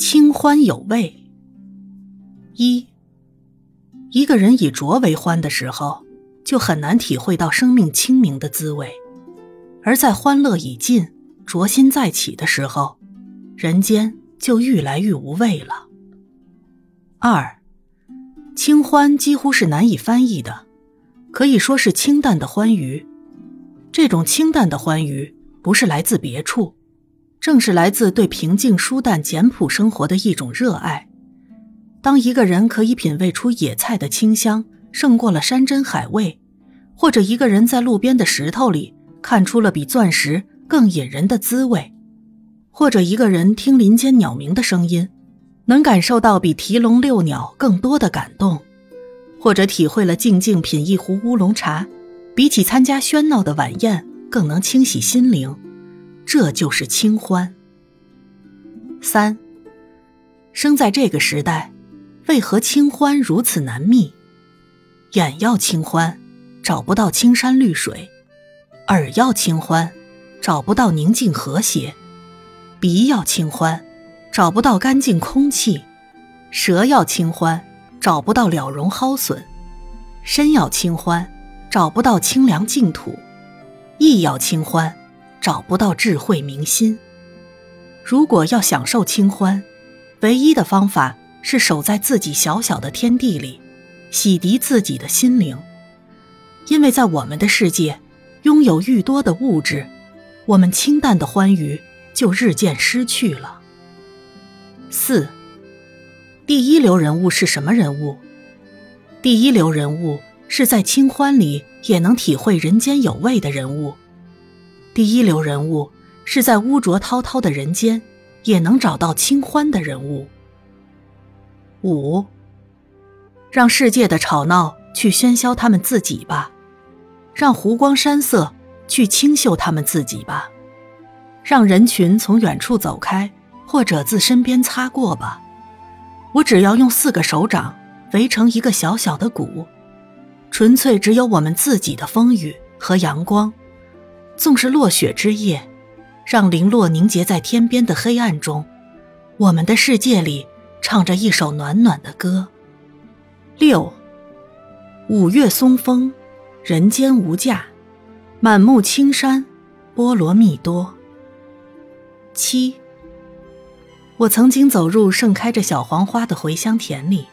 清欢有味。一，一个人以浊为欢的时候，就很难体会到生命清明的滋味；而在欢乐已尽、浊心再起的时候，人间就愈来愈无味了。二，清欢几乎是难以翻译的，可以说是清淡的欢愉。这种清淡的欢愉，不是来自别处。正是来自对平静、舒淡、简朴生活的一种热爱。当一个人可以品味出野菜的清香胜过了山珍海味，或者一个人在路边的石头里看出了比钻石更引人的滋味，或者一个人听林间鸟鸣的声音，能感受到比提笼遛鸟更多的感动，或者体会了静静品一壶乌龙茶，比起参加喧闹的晚宴更能清洗心灵。这就是清欢。三，生在这个时代，为何清欢如此难觅？眼要清欢，找不到青山绿水；耳要清欢，找不到宁静和谐；鼻要清欢，找不到干净空气；舌要清欢，找不到了容蒿笋；身要清欢，找不到清凉净土；意要清欢。找不到智慧明心。如果要享受清欢，唯一的方法是守在自己小小的天地里，洗涤自己的心灵。因为在我们的世界，拥有愈多的物质，我们清淡的欢愉就日渐失去了。四，第一流人物是什么人物？第一流人物是在清欢里也能体会人间有味的人物。第一流人物是在污浊滔滔的人间，也能找到清欢的人物。五，让世界的吵闹去喧嚣他们自己吧，让湖光山色去清秀他们自己吧，让人群从远处走开，或者自身边擦过吧。我只要用四个手掌围成一个小小的鼓，纯粹只有我们自己的风雨和阳光。纵是落雪之夜，让零落凝结在天边的黑暗中，我们的世界里唱着一首暖暖的歌。六，五月松风，人间无价，满目青山，波罗蜜多。七，我曾经走入盛开着小黄花的茴香田里，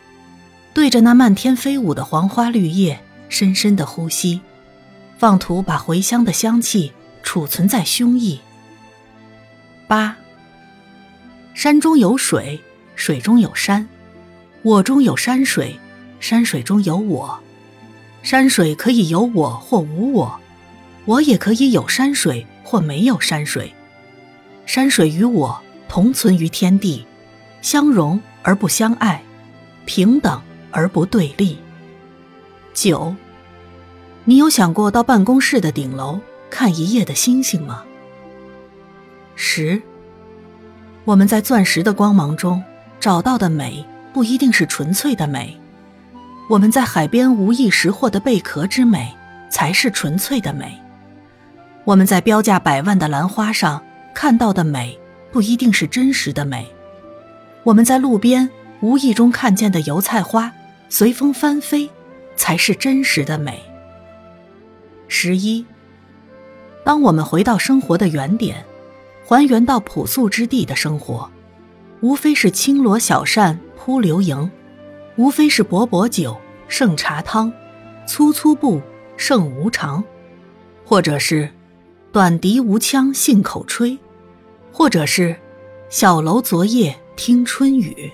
对着那漫天飞舞的黄花绿叶，深深的呼吸。妄图把茴香的香气储存在胸臆。八。山中有水，水中有山，我中有山水，山水中有我。山水可以有我或无我，我也可以有山水或没有山水。山水与我同存于天地，相融而不相爱，平等而不对立。九。你有想过到办公室的顶楼看一夜的星星吗？十，我们在钻石的光芒中找到的美，不一定是纯粹的美；我们在海边无意识获的贝壳之美，才是纯粹的美；我们在标价百万的兰花上看到的美，不一定是真实的美；我们在路边无意中看见的油菜花随风翻飞，才是真实的美。十一，当我们回到生活的原点，还原到朴素之地的生活，无非是轻罗小扇扑流萤，无非是薄薄酒胜茶汤，粗粗布胜无常，或者是短笛无腔信口吹，或者是小楼昨夜听春雨。